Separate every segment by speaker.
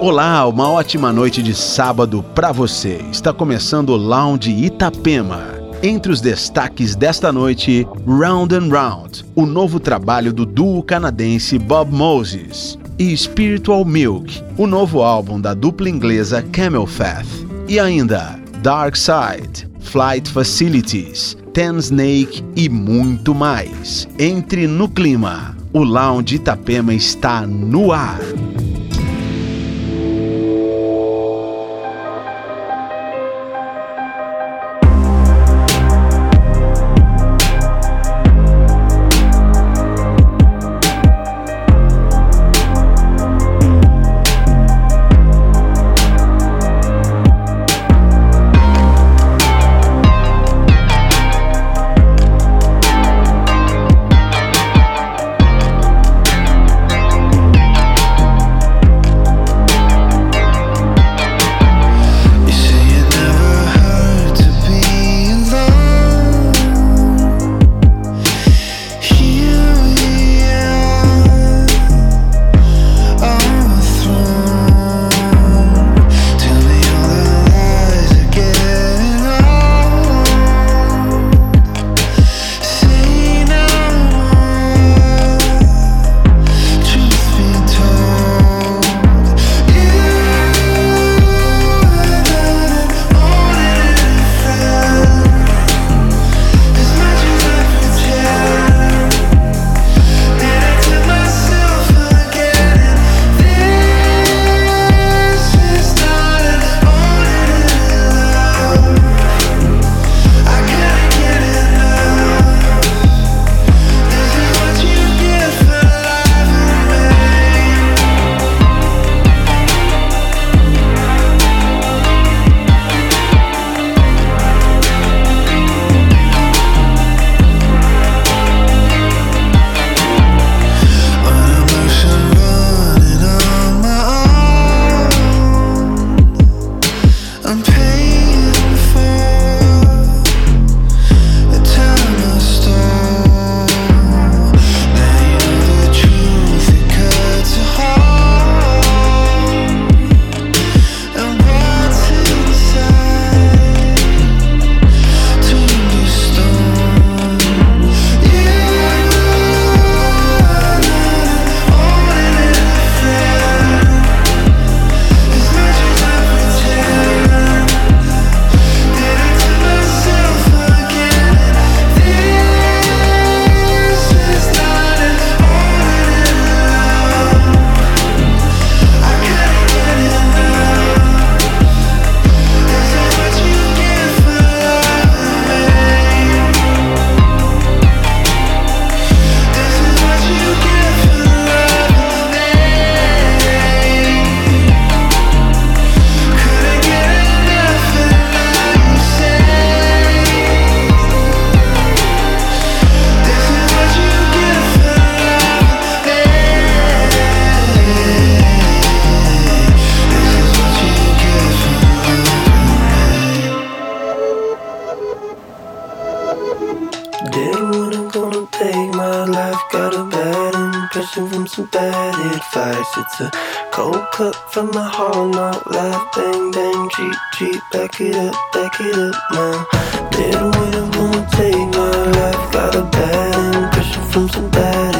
Speaker 1: Olá, uma ótima noite de sábado para você. Está começando o Lounge Itapema. Entre os destaques desta noite, Round and Round, o novo trabalho do duo canadense Bob Moses, e Spiritual Milk, o novo álbum da dupla inglesa Camel Fat. E ainda Dark Side, Flight Facilities, Ten Snake e muito mais. Entre no clima. O Lounge Itapema está no ar.
Speaker 2: passion from some bad advice. It's a cold cup from my heart, not life. Bang, bang, cheat, cheat. Back it up, back it up now. Little way I'm to take my life. Got a bad impression from some bad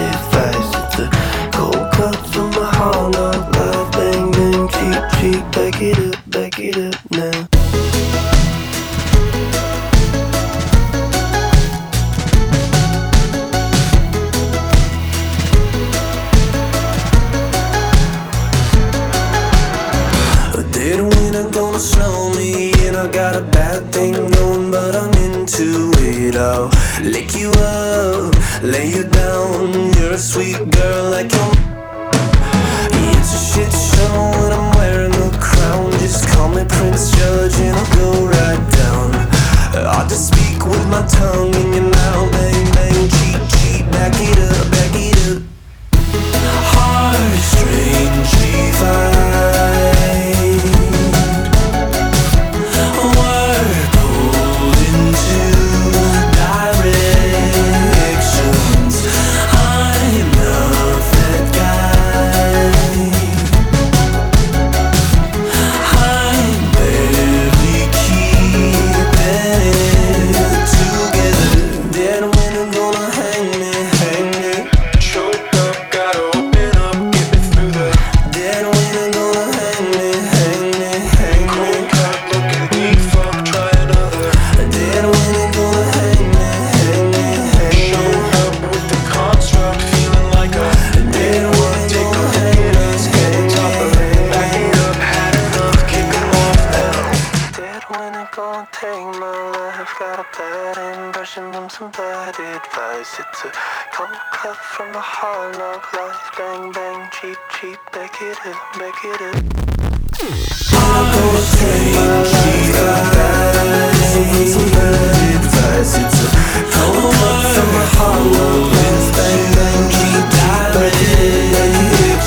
Speaker 2: not a bad impression, some bad advice. It's a cold cut from the hard knock life. Bang, bang, cheap, cheap, back it up, back it up. I'm advice. It's a cold cut from hard life. Bang, bang, cheap, cheap, back it back it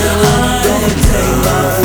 Speaker 2: I'm
Speaker 3: gonna
Speaker 4: take my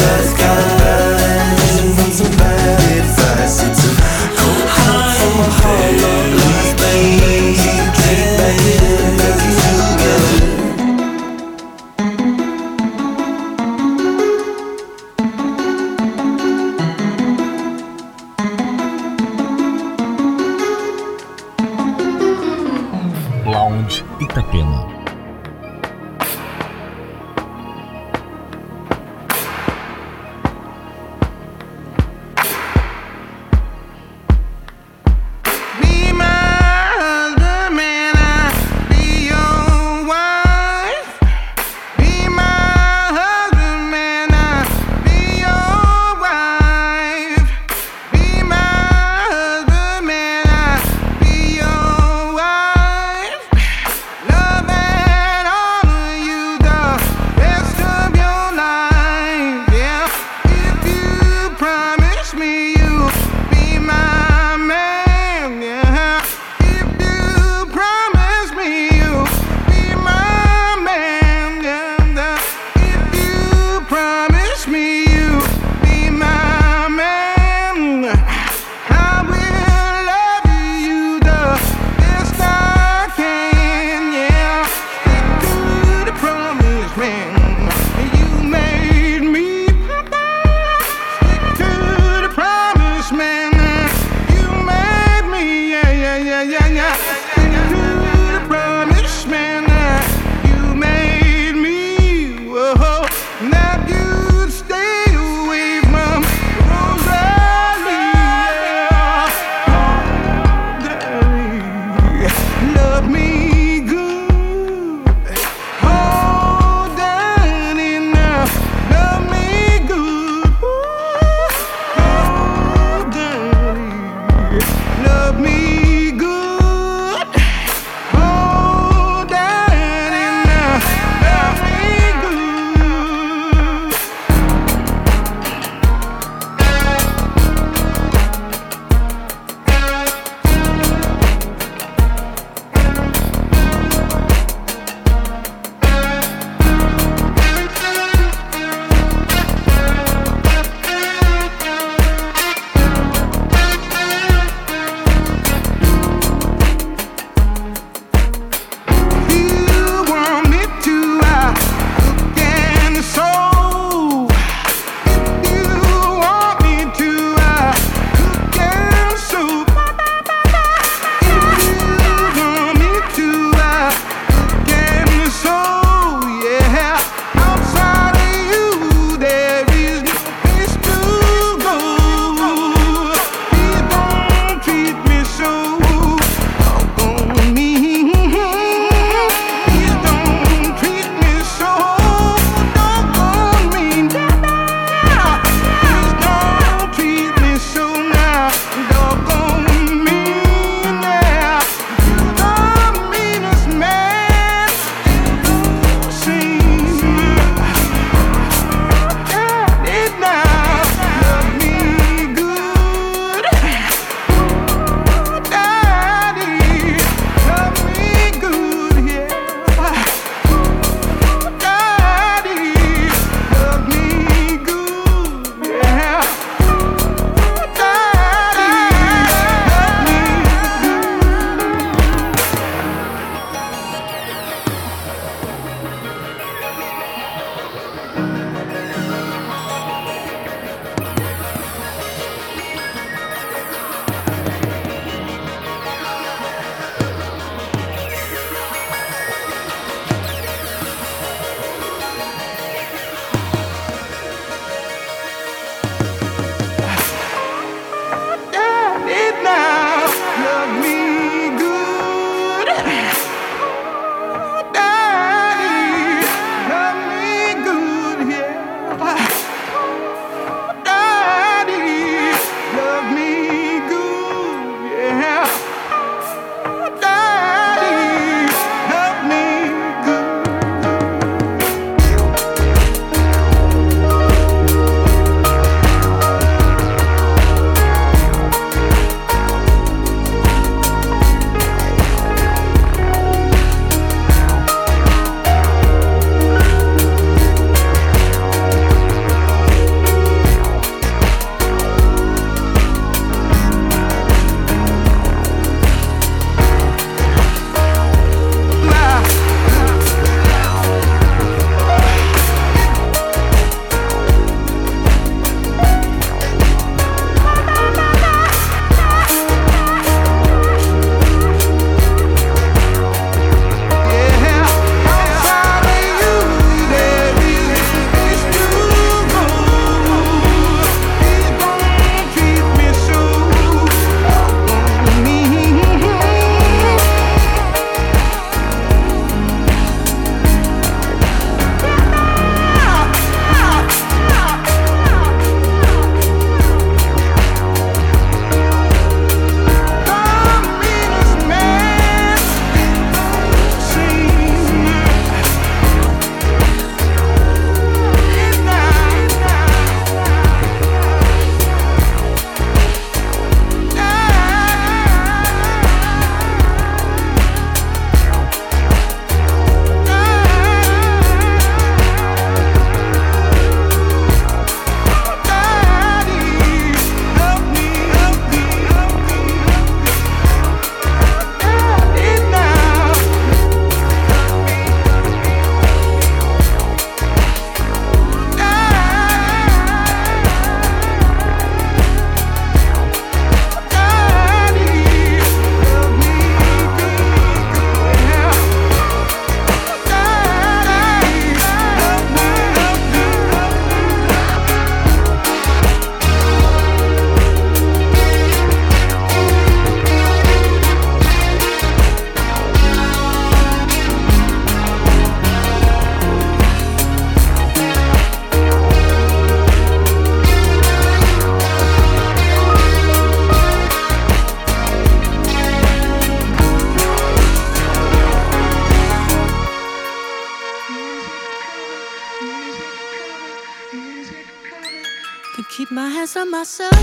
Speaker 4: myself.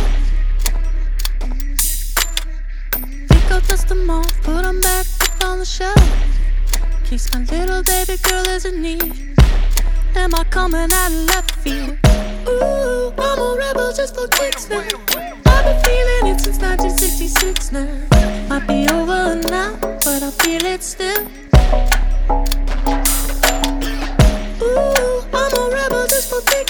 Speaker 4: Pick up dust them off, put them back up on the shelf. Case my little baby girl is in need. Am I coming out of left field? Ooh, I'm a rebel just for kicks now. I've been feeling it since 1966 now. Might be over now, but I feel it still.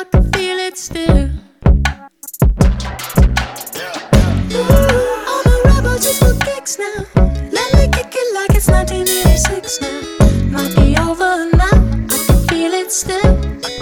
Speaker 4: I can feel it still. Ooh, I'm a rebel just for kicks now. Let me kick it like it's 1986 now. Might be over now, I can feel it still.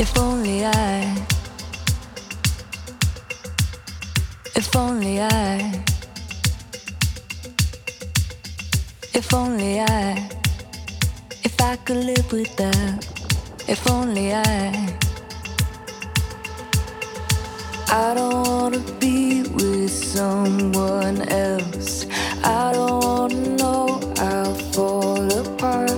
Speaker 5: If only I, if only I, if only I, if I could live with that, if only I, I don't wanna be with someone else. I don't wanna know I'll fall apart.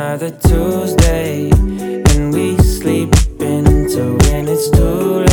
Speaker 6: another Tuesday, and we sleep until when it's too late.